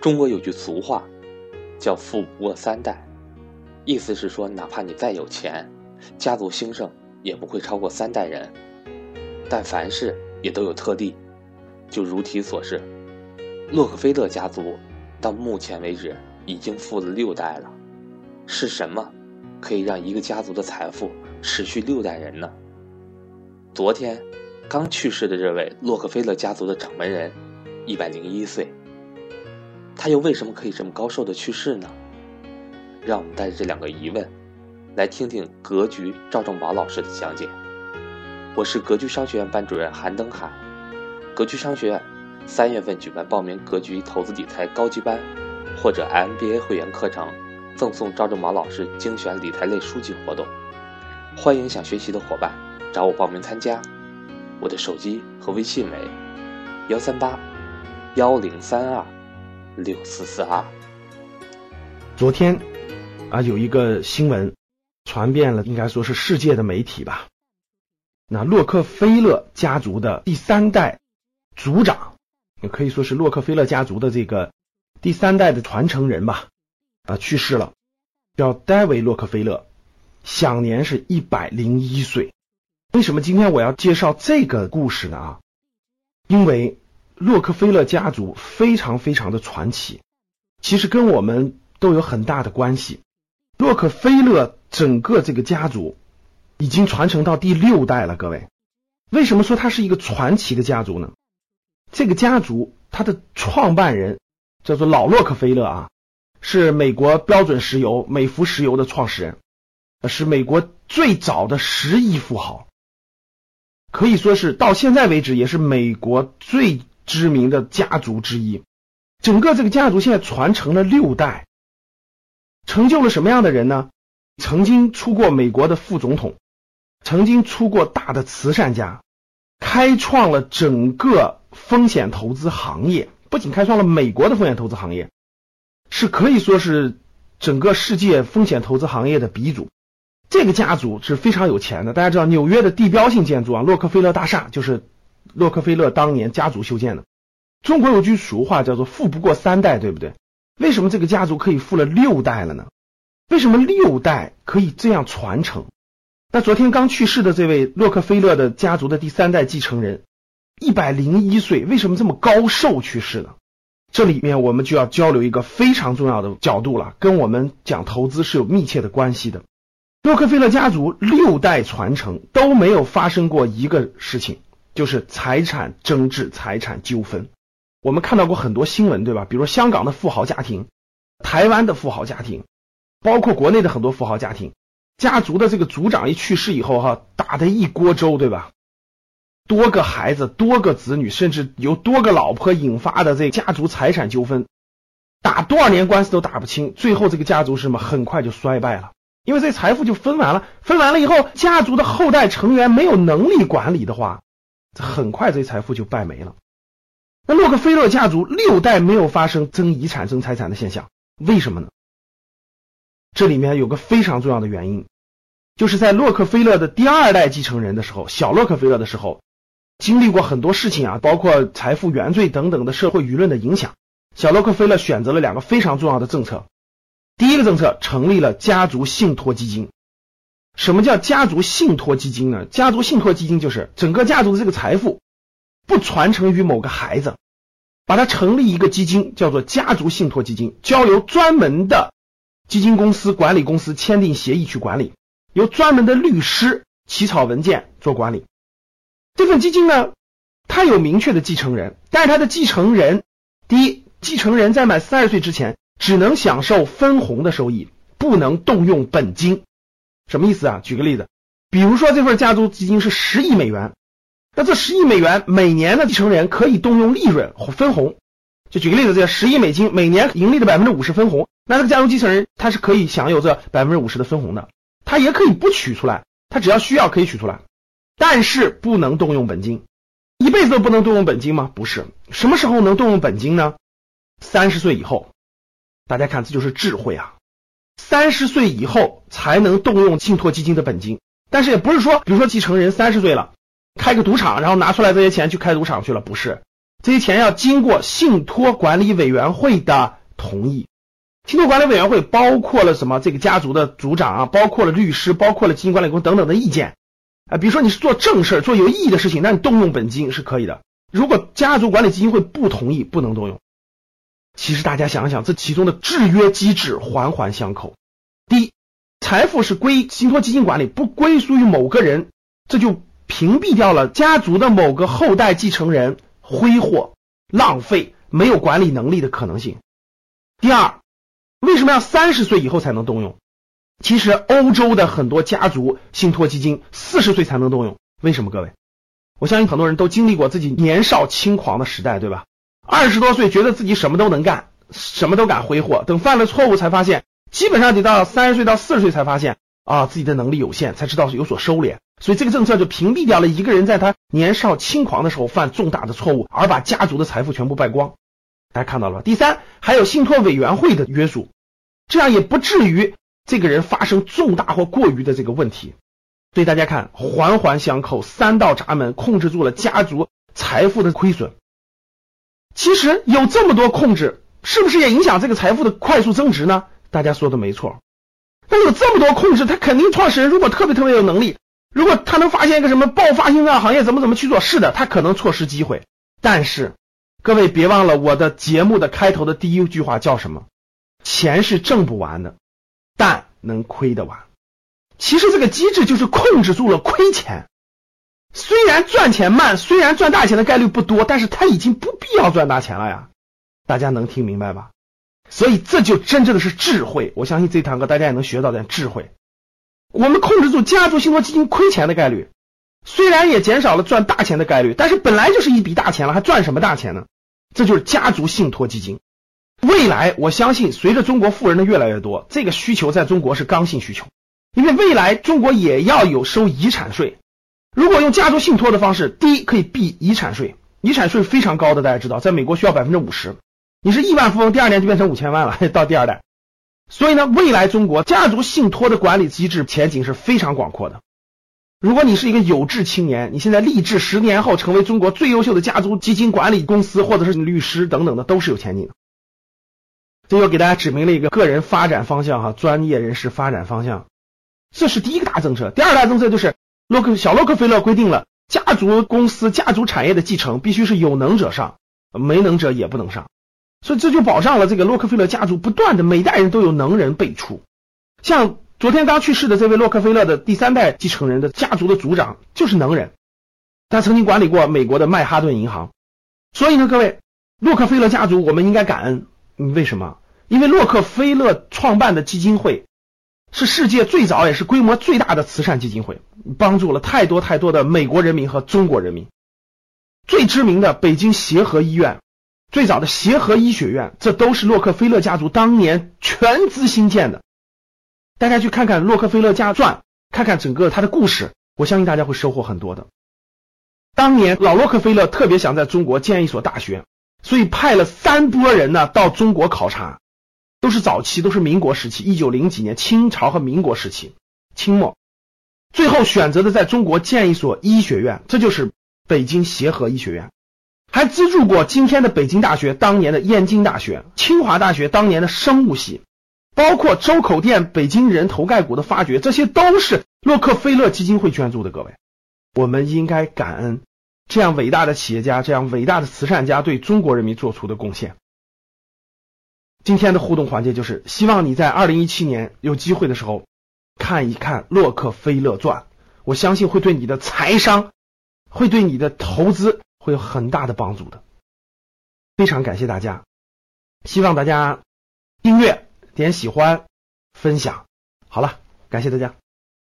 中国有句俗话，叫“富不过三代”，意思是说，哪怕你再有钱，家族兴盛也不会超过三代人。但凡事也都有特例，就如题所示，洛克菲勒家族到目前为止已经富了六代了。是什么可以让一个家族的财富持续六代人呢？昨天刚去世的这位洛克菲勒家族的掌门人，一百零一岁。他又为什么可以这么高寿的去世呢？让我们带着这两个疑问，来听听格局赵正宝老师的讲解。我是格局商学院班主任韩登海。格局商学院三月份举办报名格局投资理财高级班或者 MBA 会员课程，赠送赵正宝老师精选理财类书籍活动。欢迎想学习的伙伴找我报名参加。我的手机和微信为幺三八幺零三二。六四四二。昨天啊，有一个新闻传遍了，应该说是世界的媒体吧。那洛克菲勒家族的第三代族长，也可以说是洛克菲勒家族的这个第三代的传承人吧，啊，去世了，叫戴维·洛克菲勒，享年是一百零一岁。为什么今天我要介绍这个故事呢？啊，因为。洛克菲勒家族非常非常的传奇，其实跟我们都有很大的关系。洛克菲勒整个这个家族已经传承到第六代了，各位，为什么说它是一个传奇的家族呢？这个家族它的创办人叫做老洛克菲勒啊，是美国标准石油、美孚石油的创始人，是美国最早的十亿富豪，可以说是到现在为止也是美国最。知名的家族之一，整个这个家族现在传承了六代，成就了什么样的人呢？曾经出过美国的副总统，曾经出过大的慈善家，开创了整个风险投资行业，不仅开创了美国的风险投资行业，是可以说是整个世界风险投资行业的鼻祖。这个家族是非常有钱的，大家知道纽约的地标性建筑啊，洛克菲勒大厦就是。洛克菲勒当年家族修建的。中国有句俗话叫做“富不过三代”，对不对？为什么这个家族可以富了六代了呢？为什么六代可以这样传承？那昨天刚去世的这位洛克菲勒的家族的第三代继承人，一百零一岁，为什么这么高寿去世呢？这里面我们就要交流一个非常重要的角度了，跟我们讲投资是有密切的关系的。洛克菲勒家族六代传承都没有发生过一个事情。就是财产争执、财产纠纷，我们看到过很多新闻，对吧？比如香港的富豪家庭、台湾的富豪家庭，包括国内的很多富豪家庭，家族的这个族长一去世以后，哈，打的一锅粥，对吧？多个孩子、多个子女，甚至由多个老婆引发的这家族财产纠纷，打多少年官司都打不清，最后这个家族是什么？很快就衰败了，因为这财富就分完了，分完了以后，家族的后代成员没有能力管理的话。很快，这财富就败没了。那洛克菲勒家族六代没有发生争遗产、争财产的现象，为什么呢？这里面有个非常重要的原因，就是在洛克菲勒的第二代继承人的时候，小洛克菲勒的时候，经历过很多事情啊，包括财富原罪等等的社会舆论的影响。小洛克菲勒选择了两个非常重要的政策，第一个政策成立了家族信托基金。什么叫家族信托基金呢？家族信托基金就是整个家族的这个财富不传承于某个孩子，把它成立一个基金，叫做家族信托基金，交由专门的基金公司、管理公司签订协议去管理，由专门的律师起草文件做管理。这份基金呢，它有明确的继承人，但是它的继承人，第一，继承人在满三十岁之前只能享受分红的收益，不能动用本金。什么意思啊？举个例子，比如说这份家族基金是十亿美元，那这十亿美元每年的继承人可以动用利润分红。就举个例子，这十亿美金每年盈利的百分之五十分红，那这个家族继承人他是可以享有这百分之五十的分红的，他也可以不取出来，他只要需要可以取出来，但是不能动用本金，一辈子都不能动用本金吗？不是，什么时候能动用本金呢？三十岁以后，大家看这就是智慧啊。三十岁以后才能动用信托基金的本金，但是也不是说，比如说继承人三十岁了，开个赌场，然后拿出来这些钱去开赌场去了，不是，这些钱要经过信托管理委员会的同意。信托管理委员会包括了什么？这个家族的族长啊，包括了律师，包括了基金管理公等等的意见啊。比如说你是做正事儿、做有意义的事情，那你动用本金是可以的。如果家族管理基金会不同意，不能动用。其实大家想想，这其中的制约机制环环相扣。第一，财富是归信托基金管理，不归属于某个人，这就屏蔽掉了家族的某个后代继承人挥霍、浪费、没有管理能力的可能性。第二，为什么要三十岁以后才能动用？其实欧洲的很多家族信托基金四十岁才能动用，为什么？各位？我相信很多人都经历过自己年少轻狂的时代，对吧？二十多岁觉得自己什么都能干，什么都敢挥霍，等犯了错误才发现，基本上得到三十岁到四十岁才发现啊自己的能力有限，才知道有所收敛。所以这个政策就屏蔽掉了一个人在他年少轻狂的时候犯重大的错误，而把家族的财富全部败光。大家看到了吧？第三，还有信托委员会的约束，这样也不至于这个人发生重大或过于的这个问题。所以大家看，环环相扣，三道闸门控制住了家族财富的亏损。其实有这么多控制，是不是也影响这个财富的快速增值呢？大家说的没错。那有这么多控制，他肯定创始人如果特别特别有能力，如果他能发现一个什么爆发性的行业，怎么怎么去做？是的，他可能错失机会。但是各位别忘了，我的节目的开头的第一句话叫什么？钱是挣不完的，但能亏得完。其实这个机制就是控制住了亏钱，虽然赚钱慢，虽然赚大钱的概率不多，但是他已经不必要赚大钱了呀。大家能听明白吧？所以这就真正的是智慧。我相信这堂课大家也能学到点智慧。我们控制住家族信托基金亏钱的概率，虽然也减少了赚大钱的概率，但是本来就是一笔大钱了，还赚什么大钱呢？这就是家族信托基金。未来我相信，随着中国富人的越来越多，这个需求在中国是刚性需求。因为未来中国也要有收遗产税，如果用家族信托的方式，第一可以避遗产税，遗产税非常高的，大家知道，在美国需要百分之五十，你是亿万富翁，第二年就变成五千万了，到第二代。所以呢，未来中国家族信托的管理机制前景是非常广阔的。如果你是一个有志青年，你现在立志十年后成为中国最优秀的家族基金管理公司，或者是律师等等的，都是有前景的。这又给大家指明了一个个人发展方向哈，专业人士发展方向。这是第一个大政策，第二大政策就是洛克小洛克菲勒规定了家族公司、家族产业的继承必须是有能者上，没能者也不能上，所以这就保障了这个洛克菲勒家族不断的每代人都有能人辈出。像昨天刚去世的这位洛克菲勒的第三代继承人的家族的族长就是能人，他曾经管理过美国的曼哈顿银行。所以呢，各位，洛克菲勒家族我们应该感恩，为什么？因为洛克菲勒创办的基金会。是世界最早也是规模最大的慈善基金会，帮助了太多太多的美国人民和中国人民。最知名的北京协和医院，最早的协和医学院，这都是洛克菲勒家族当年全资兴建的。大家去看看洛克菲勒家传，看看整个他的故事，我相信大家会收获很多的。当年老洛克菲勒特别想在中国建一所大学，所以派了三波人呢到中国考察。都是早期，都是民国时期，一九零几年，清朝和民国时期，清末，最后选择的在中国建一所医学院，这就是北京协和医学院，还资助过今天的北京大学当年的燕京大学、清华大学当年的生物系，包括周口店北京人头盖骨的发掘，这些都是洛克菲勒基金会捐助的。各位，我们应该感恩这样伟大的企业家、这样伟大的慈善家对中国人民做出的贡献。今天的互动环节就是希望你在二零一七年有机会的时候看一看《洛克菲勒传》，我相信会对你的财商，会对你的投资会有很大的帮助的。非常感谢大家，希望大家订阅、点喜欢、分享。好了，感谢大家。